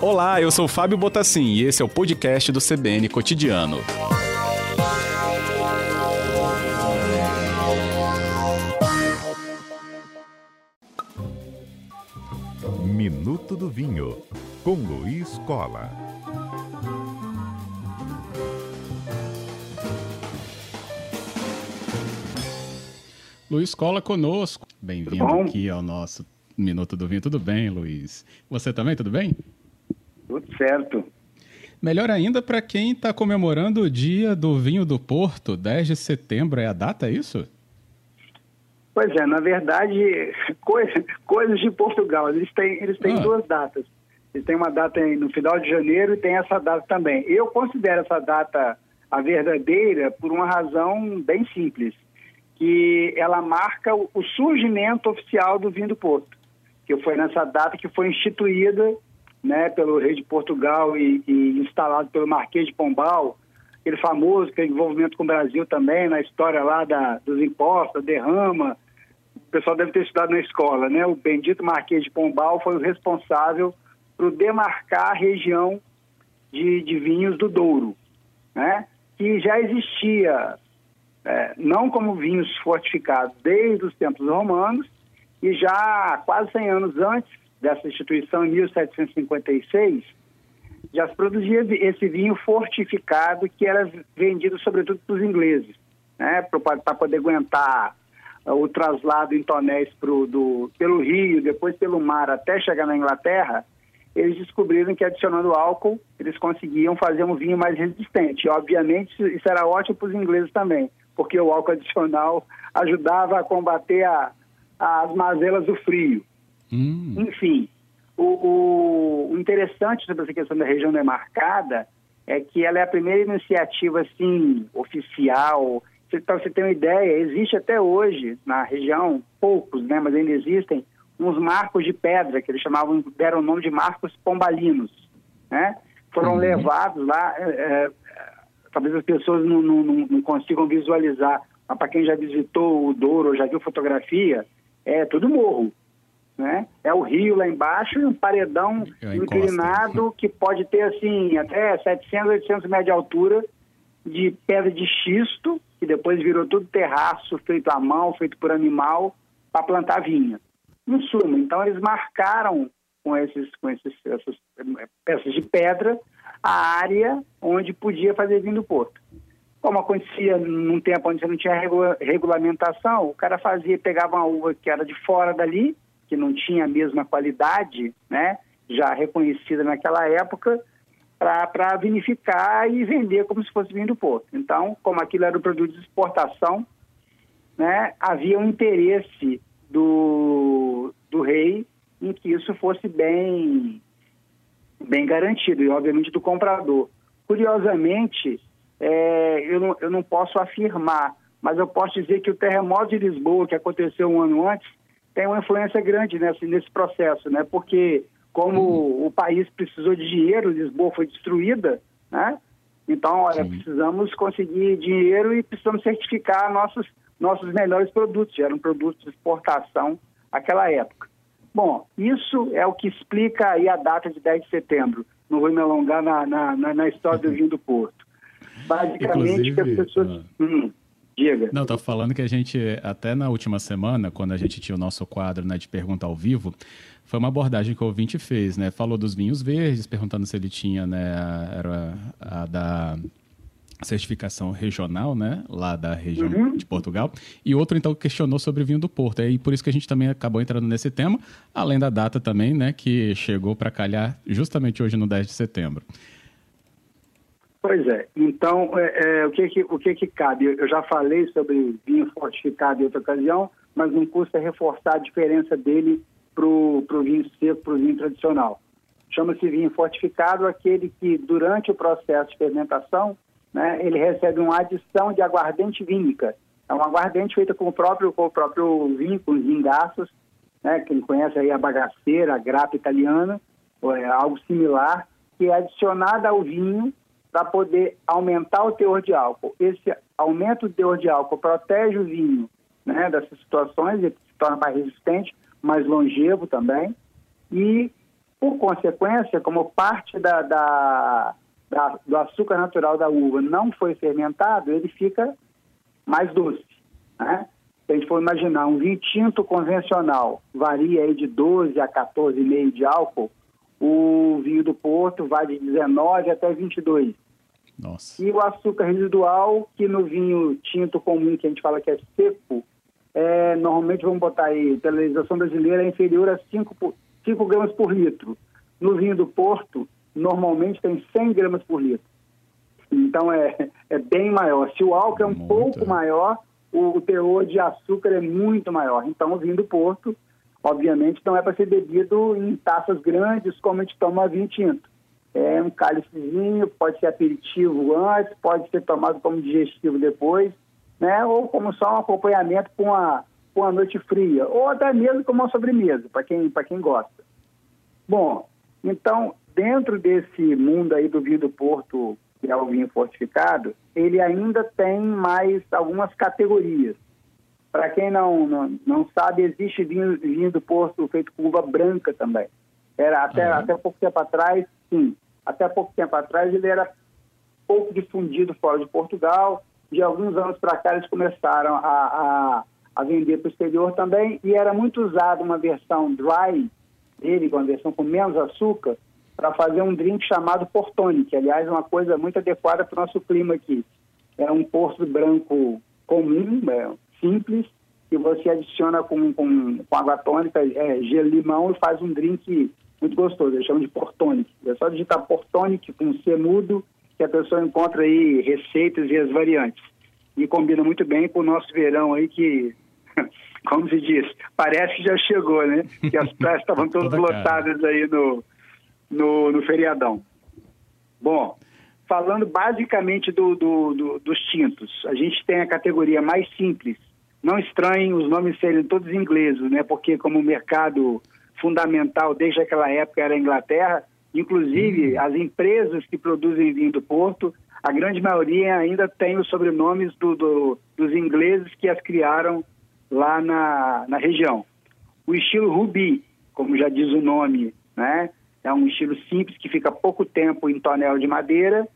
Olá, eu sou Fábio Botassin e esse é o podcast do CBN Cotidiano. Minuto do Vinho, com Luiz Cola. Luiz Cola conosco. Bem-vindo aqui ao nosso Minuto do Vinho. Tudo bem, Luiz? Você também, tudo bem? Tudo certo. Melhor ainda para quem está comemorando o dia do vinho do Porto, 10 de setembro é a data, é isso? Pois é, na verdade, coisa, coisas de Portugal. Eles têm, eles têm ah. duas datas. Eles têm uma data no final de janeiro e tem essa data também. Eu considero essa data a verdadeira por uma razão bem simples, que ela marca o surgimento oficial do vinho do Porto, que foi nessa data que foi instituída né, pelo rei de Portugal e, e instalado pelo Marquês de Pombal, aquele famoso que envolvimento com o Brasil também, na história lá da, dos impostos, derrama. O pessoal deve ter estudado na escola, né? O bendito Marquês de Pombal foi o responsável por demarcar a região de, de vinhos do Douro, né? Que já existia, é, não como vinhos fortificados desde os tempos romanos, e já quase 100 anos antes dessa instituição, em 1756, já se produzia esse vinho fortificado que era vendido sobretudo para os ingleses, né, para poder aguentar uh, o traslado em tonéis pro, do, pelo rio, depois pelo mar até chegar na Inglaterra, eles descobriram que adicionando álcool eles conseguiam fazer um vinho mais resistente. E, obviamente isso era ótimo para os ingleses também, porque o álcool adicional ajudava a combater a, as mazelas do frio. Hum. Enfim, o, o, interessante sobre essa questão da região demarcada é que ela é a primeira iniciativa assim oficial. Para você ter uma ideia, existe até hoje na região poucos, né, mas ainda existem uns marcos de pedra que eles chamavam deram o nome de marcos pombalinos, né? Foram uhum. levados lá. É, é, talvez as pessoas não, não, não consigam visualizar, mas para quem já visitou o Douro ou já viu fotografia, é tudo morro né? É o rio lá embaixo e um paredão inclinado que pode ter assim até 700, 800 metros de altura de pedra de xisto, que depois virou tudo terraço feito à mão, feito por animal, para plantar vinha. Em suma, então eles marcaram com, esses, com esses, essas peças de pedra a área onde podia fazer vinho do porto. Como acontecia num tempo onde não tinha regulamentação, o cara fazia, pegava uma uva que era de fora dali, que não tinha a mesma qualidade, né, já reconhecida naquela época, para vinificar e vender como se fosse vinho do Porto. Então, como aquilo era um produto de exportação, né, havia um interesse do, do rei em que isso fosse bem, bem garantido, e obviamente do comprador. Curiosamente, é, eu, não, eu não posso afirmar, mas eu posso dizer que o terremoto de Lisboa, que aconteceu um ano antes, tem uma influência grande nesse, nesse processo, né? Porque como uhum. o país precisou de dinheiro, Lisboa foi destruída, né? Então, olha, Sim. precisamos conseguir dinheiro e precisamos certificar nossos, nossos melhores produtos. Eram produtos de exportação naquela época. Bom, isso é o que explica aí a data de 10 de setembro. Não vou me alongar na, na, na, história do vinho do Porto. Basicamente, que as pessoas... Ah. Hum, Diga. Não, tô falando que a gente, até na última semana, quando a gente tinha o nosso quadro né, de pergunta ao vivo, foi uma abordagem que o ouvinte fez, né? Falou dos vinhos verdes, perguntando se ele tinha, né, era a da certificação regional, né, lá da região uhum. de Portugal, e outro então questionou sobre o vinho do Porto, e por isso que a gente também acabou entrando nesse tema, além da data também, né, que chegou para calhar justamente hoje no 10 de setembro. Pois é. Então, é, é, o, que, que, o que, que cabe? Eu já falei sobre vinho fortificado em outra ocasião, mas não custa reforçar a diferença dele para o vinho seco, para o vinho tradicional. Chama-se vinho fortificado aquele que, durante o processo de fermentação, né, ele recebe uma adição de aguardente vínica. É um aguardente feito com o próprio, com o próprio vinho, com os vingaços, né, quem conhece aí a bagaceira, a grapa italiana, ou é algo similar, que é adicionada ao vinho para poder aumentar o teor de álcool. Esse aumento do teor de álcool protege o vinho né, dessas situações, ele se torna mais resistente, mais longevo também. E, por consequência, como parte da, da, da, do açúcar natural da uva não foi fermentado, ele fica mais doce. Né? Se a gente for imaginar, um vinho tinto convencional varia aí de 12 a 14,5 de álcool, o vinho do Porto vai de 19 até 22. Nossa. E o açúcar residual, que no vinho tinto comum, que a gente fala que é seco, é, normalmente vamos botar aí, pela legislação brasileira, é inferior a 5, por, 5 gramas por litro. No vinho do Porto, normalmente tem 100 gramas por litro. Então é, é bem maior. Se o álcool é um muito. pouco maior, o, o teor de açúcar é muito maior. Então o vinho do Porto, obviamente, não é para ser bebido em taças grandes como a gente toma vinho tinto é um cálicezinho, pode ser aperitivo antes, pode ser tomado como digestivo depois, né? Ou como só um acompanhamento com uma, com uma noite fria, ou até mesmo como uma sobremesa, para quem, quem gosta. Bom, então, dentro desse mundo aí do vinho do Porto, que é o vinho fortificado, ele ainda tem mais algumas categorias. Para quem não, não, não sabe, existe vinho, vinho do Porto feito com uva branca também. Era até, uhum. até pouco tempo atrás, sim, até pouco tempo atrás ele era pouco difundido fora de Portugal. De alguns anos para cá eles começaram a, a, a vender para o exterior também e era muito usado uma versão dry dele, uma versão com menos açúcar, para fazer um drink chamado Portone, que aliás é uma coisa muito adequada para o nosso clima aqui. É um porto branco comum, é, simples, que você adiciona com, com, com água tônica, é, gelo limão e faz um drink muito gostoso, eles chamam de Portonic. Só digitar Portonic com C mudo que a pessoa encontra aí receitas e as variantes. E combina muito bem com o nosso verão aí que, como se diz, parece que já chegou, né? Que as praias estavam todas lotadas aí no, no, no, feriadão. Bom, falando basicamente do, do, do, dos tintos, a gente tem a categoria mais simples. Não estranhem os nomes serem todos ingleses, né? Porque como o mercado fundamental desde aquela época era a Inglaterra. Inclusive, uhum. as empresas que produzem vinho do Porto, a grande maioria ainda tem os sobrenomes do, do, dos ingleses que as criaram lá na, na região. O estilo Rubi, como já diz o nome, né? é um estilo simples que fica pouco tempo em tonel de madeira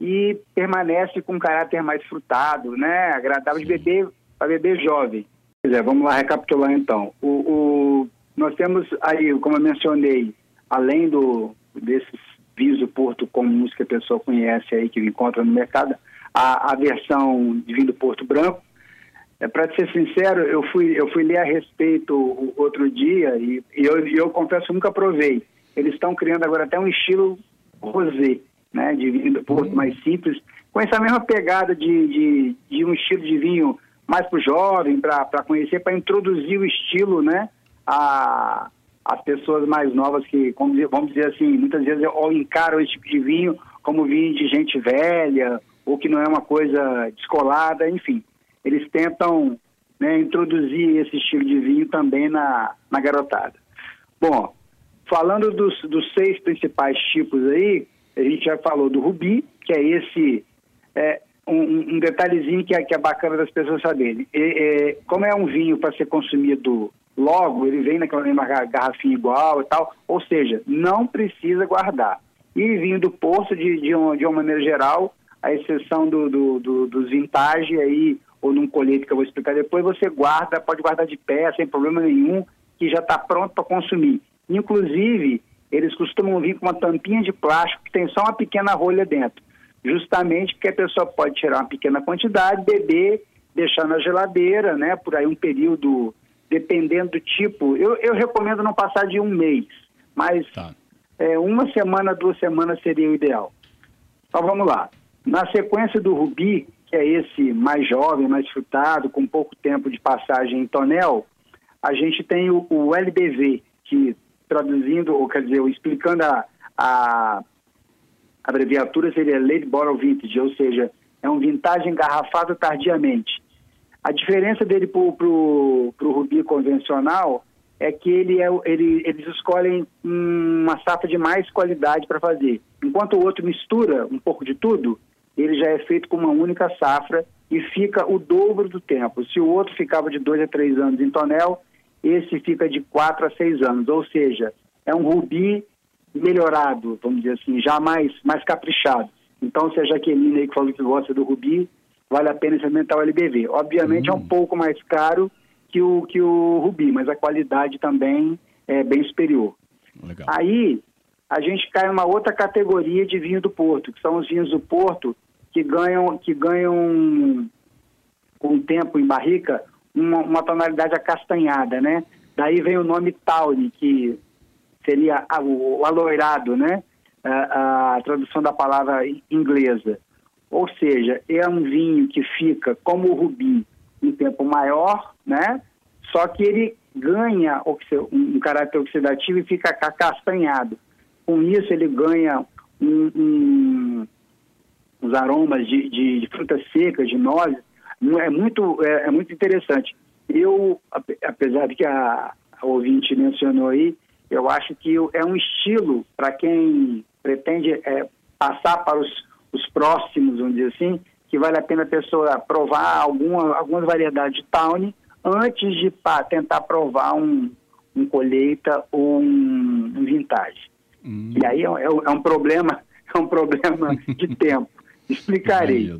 e permanece com um caráter mais frutado, né? agradável de beber para beber jovem. É, vamos lá recapitular então. O, o nós temos aí, como eu mencionei, além do, desses vinhos do Porto comuns que a pessoa conhece aí, que encontra no mercado, a, a versão de vinho Porto Branco. É, Para ser sincero, eu fui, eu fui ler a respeito outro dia e, e eu, eu confesso nunca provei. Eles estão criando agora até um estilo rosé, né, de vinho do Porto, mais simples, com essa mesma pegada de, de, de um estilo de vinho mais para o jovem, para conhecer, para introduzir o estilo, né, a, as pessoas mais novas que, vamos dizer assim, muitas vezes encaram esse tipo de vinho como vinho de gente velha, ou que não é uma coisa descolada, enfim. Eles tentam né, introduzir esse estilo de vinho também na, na garotada. Bom, falando dos, dos seis principais tipos aí, a gente já falou do rubi, que é esse é, um, detalhezinho que é, que é bacana das pessoas saberem. É, como é um vinho para ser consumido logo ele vem naquela mesma garrafinha igual e tal, ou seja, não precisa guardar. E vinho do poço, de, de, uma, de uma maneira geral, a exceção do, do, do, dos vintage aí, ou num colete que eu vou explicar depois, você guarda, pode guardar de pé, sem problema nenhum, que já está pronto para consumir. Inclusive, eles costumam vir com uma tampinha de plástico que tem só uma pequena rolha dentro, justamente porque a pessoa pode tirar uma pequena quantidade, beber, deixar na geladeira, né, por aí um período dependendo do tipo. Eu, eu recomendo não passar de um mês, mas tá. é, uma semana, duas semanas seria o ideal. Então vamos lá. Na sequência do Rubi, que é esse mais jovem, mais frutado, com pouco tempo de passagem em tonel, a gente tem o, o LBV, que traduzindo, ou quer dizer, explicando a, a abreviatura seria Late Bottle Vintage, ou seja, é um vintage engarrafado tardiamente. A diferença dele para o Rubi convencional é que ele é, ele, eles escolhem uma safra de mais qualidade para fazer. Enquanto o outro mistura um pouco de tudo, ele já é feito com uma única safra e fica o dobro do tempo. Se o outro ficava de dois a três anos em tonel, esse fica de 4 a 6 anos, ou seja, é um rubi melhorado, vamos dizer assim, já mais, mais caprichado. Então, se a Jaqueline aí que falou que gosta do rubi, vale a pena experimentar o LBV. Obviamente hum. é um hum. pouco mais caro que o, que o rubi, mas a qualidade também é bem superior. Legal. Aí a gente cai numa outra categoria de vinho do Porto, que são os vinhos do Porto que ganham, que ganham com o tempo em barrica uma, uma tonalidade acastanhada, né? Daí vem o nome Tawny, que seria o, o aloirado, né? A, a, tradução da palavra inglesa. Ou seja, é um vinho que fica como o rubi um tempo maior, né? Só que ele ganha um caráter oxidativo e fica castanhado. Com isso, ele ganha um, um, uns aromas de, de, de, frutas secas, de nozes. É muito, é, é, muito interessante. Eu, apesar de que a, a ouvinte mencionou aí, eu acho que é um estilo para quem pretende é, passar para os, os próximos, vamos dizer assim, que vale a pena a pessoa provar alguma, algumas variedades de tawny antes de pá, tentar provar um, um colheita ou um, um vintage. Hum. E aí é, é, é, um problema, é um problema de tempo. Explicarei.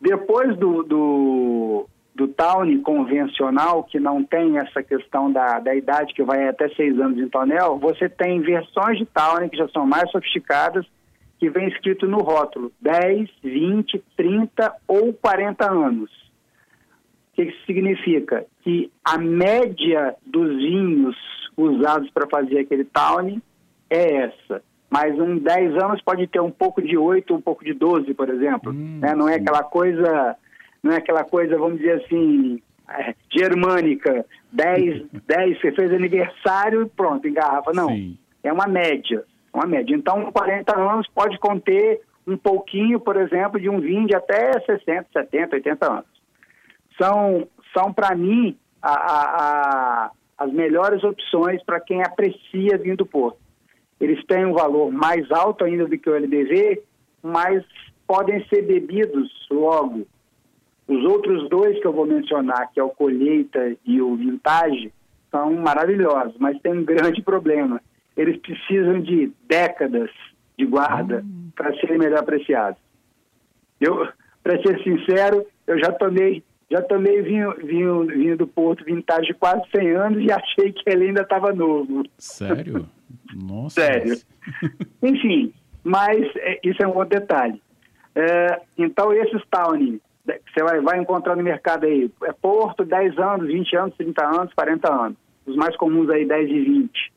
Depois do, do, do Tawny convencional, que não tem essa questão da, da idade, que vai até seis anos em tonel, você tem versões de Tawny que já são mais sofisticadas, que vem escrito no rótulo 10, 20, 30 ou 40 anos. O que isso significa? Que a média dos vinhos usados para fazer aquele Tawny é essa. Mas um 10 anos pode ter um pouco de 8, um pouco de 12, por exemplo. Hum, né? Não é aquela coisa não é aquela coisa, vamos dizer assim, é, germânica, 10, 10, você fez aniversário e pronto, engarrafa. Não, Sim. é uma média, uma média. Então, 40 anos pode conter um pouquinho, por exemplo, de um vinho de até 60, 70, 80 anos. São, são para mim, a, a, a, as melhores opções para quem aprecia vinho do Porto. Eles têm um valor mais alto ainda do que o LBV, mas podem ser bebidos logo os outros dois que eu vou mencionar, que é o colheita e o vintage, são maravilhosos, mas tem um grande problema. Eles precisam de décadas de guarda hum. para serem melhor apreciados. Eu, para ser sincero, eu já tomei já tomei vinho, vinho, vinho do Porto vintage de quase 100 anos e achei que ele ainda estava novo. Sério? Nossa. Sério. Enfim, mas é, isso é um outro detalhe. É, então, esses Tawny você vai, vai encontrar no mercado aí, é Porto, 10 anos, 20 anos, 30 anos, 40 anos. Os mais comuns aí, 10 e 20.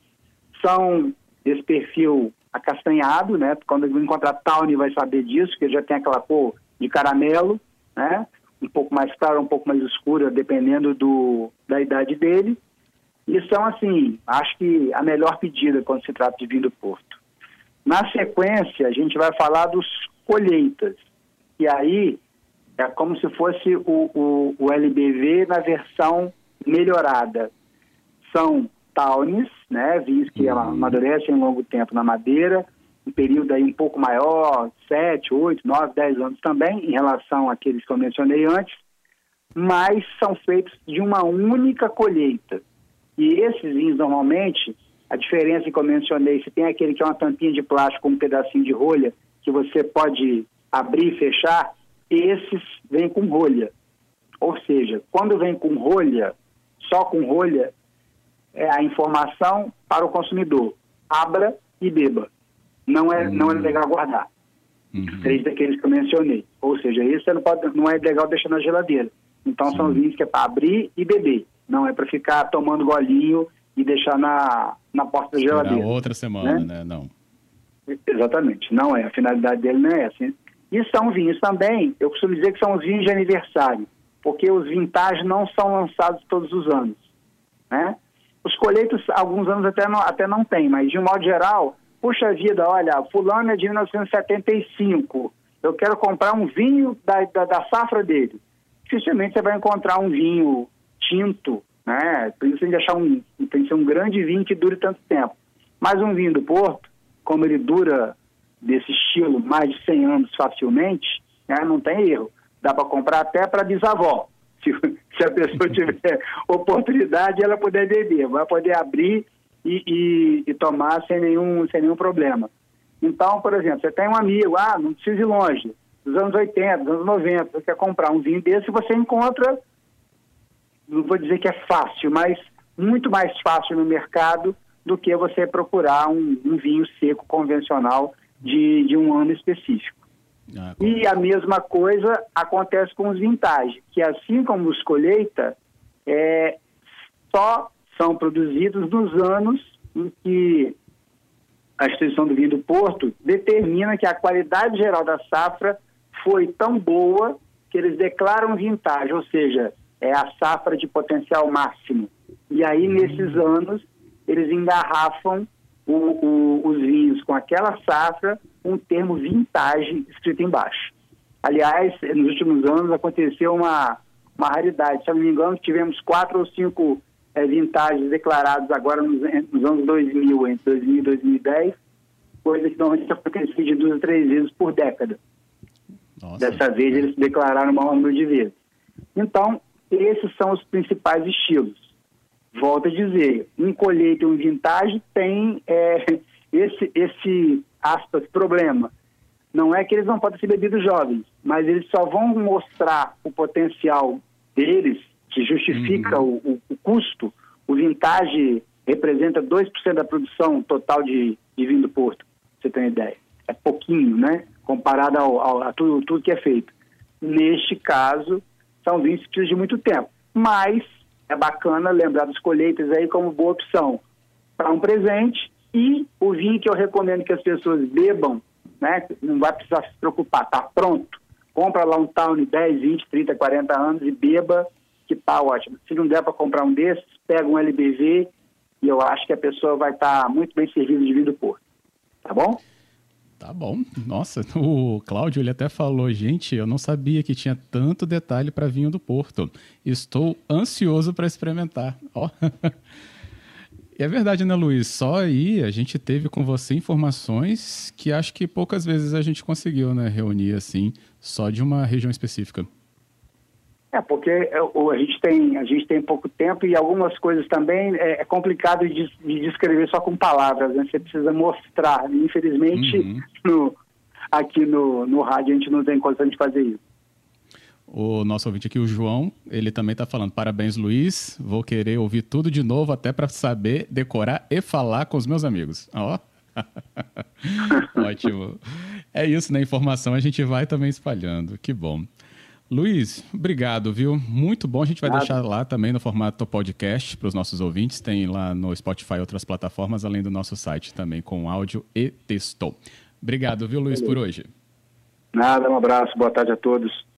São desse perfil acastanhado, né? Quando encontrar Tawny vai saber disso, que já tem aquela cor de caramelo, né? Um pouco mais claro, um pouco mais escura, dependendo do, da idade dele. E são, assim, acho que a melhor pedida quando se trata de vinho do Porto. Na sequência, a gente vai falar dos colheitas. E aí, é como se fosse o, o, o LBV na versão melhorada. São tawnes, né, vinhos que uhum. amadurecem em longo tempo na madeira, um período aí um pouco maior, 7, 8, 9, 10 anos também, em relação àqueles que eu mencionei antes, mas são feitos de uma única colheita. E esses vinhos, normalmente, a diferença que eu mencionei, se tem aquele que é uma tampinha de plástico com um pedacinho de rolha, que você pode abrir e fechar, esses vêm com rolha. Ou seja, quando vem com rolha, só com rolha, é a informação para o consumidor. Abra e beba. Não é, não é legal guardar. Uhum. Três daqueles que eu mencionei. Ou seja, isso não, pode, não é legal deixar na geladeira. Então Sim. são vinhos que é para abrir e beber. Não é para ficar tomando golinho e deixar na, na porta da geladeira. outra semana, né? né? Não. Exatamente. Não é. A finalidade dele não é essa. E são vinhos também, eu costumo dizer que são os vinhos de aniversário, porque os vintage não são lançados todos os anos. Né? Os colheitos, alguns anos até não, até não tem, mas de um modo geral, puxa vida, olha, fulano é de 1975, eu quero comprar um vinho da, da, da safra dele. Dificilmente você vai encontrar um vinho tinto, né? Tem que achar um, tem que ser um grande vinho que dure tanto tempo. Mas um vinho do Porto, como ele dura desse estilo mais de 100 anos facilmente, né, não tem erro. Dá para comprar até para bisavó. Se, a pessoa tiver oportunidade, ela puder beber, vai poder abrir e, e, e, tomar sem nenhum, sem nenhum problema. Então, por exemplo, você tem um amigo, ah, não precisa ir longe, dos anos 80, dos anos 90, você quer comprar um vinho desse, você encontra, não vou dizer que é fácil, mas muito mais fácil no mercado do que você procurar um, um vinho seco convencional de, de um ano específico. Ah, e a mesma coisa acontece com os vintage, que assim como os colheita, é, só são produzidos nos anos em que a instituição do vinho do Porto determina que a qualidade geral da safra foi tão boa que eles declaram vintage, ou seja, é a safra de potencial máximo. E aí, nesses anos, eles engarrafam o, o, os vinhos com aquela safra, um termo vintage escrito embaixo. Aliás, nos últimos anos aconteceu uma, uma raridade. Se eu não me engano, tivemos quatro ou cinco é, vintagens declarados agora nos, nos, anos 2000, entre 2000 e 2010, coisa que normalmente acontecia de duas a três vezes por década. Nossa. Dessa vez eles declararam o maior número de vezes. Então, esses são os principais estilos. Volto a dizer, um colheita e um vintage tem é, esse, esse, aspas, problema. Não é que eles não podem ser bebidos jovens, mas eles só vão mostrar o potencial deles, que justifica uhum. o, o, custo. O vintage representa 2% da produção total de, de vinho do Porto, você ter uma ideia. É pouquinho, né? Comparado ao, ao, a tudo, tudo que é feito. Neste caso, são vinhos que precisam de muito tempo. Mas é bacana lembrar dos colheitas aí como boa opção para um presente e o vinho que eu recomendo que as pessoas bebam, né? Não vai precisar se preocupar, tá pronto. Compra lá um Town 10, 20, 30, 40 anos e beba, que tá ótimo. Se não der para comprar um desses, pega um LBV e eu acho que a pessoa vai estar tá muito bem servida de vinho do Porto. Tá bom? Tá bom. Nossa, o Cláudio ele até falou, gente, eu não sabia que tinha tanto detalhe para vinho do Porto. Estou ansioso para experimentar. Ó. E é verdade, né, Luiz? Só aí a gente teve com você informações que acho que poucas vezes a gente conseguiu, né, reunir assim, só de uma região específica. É, porque é, a gente tem, a gente tem pouco tempo e algumas coisas também é, é complicado de, de, descrever só com palavras, né? Você precisa mostrar. Infelizmente, uhum. no, aqui no, no rádio a gente não tem condição de fazer isso. O nosso ouvinte aqui, o João, ele também está falando: parabéns, Luiz. Vou querer ouvir tudo de novo, até para saber decorar e falar com os meus amigos. Ó. Ótimo. É isso, né? Informação a gente vai também espalhando. Que bom. Luiz, obrigado, viu? Muito bom. A gente vai deixar lá também no formato podcast para os nossos ouvintes. Tem lá no Spotify outras plataformas, além do nosso site também com áudio e texto. Obrigado, viu, Luiz, por hoje. Nada, um abraço, boa tarde a todos.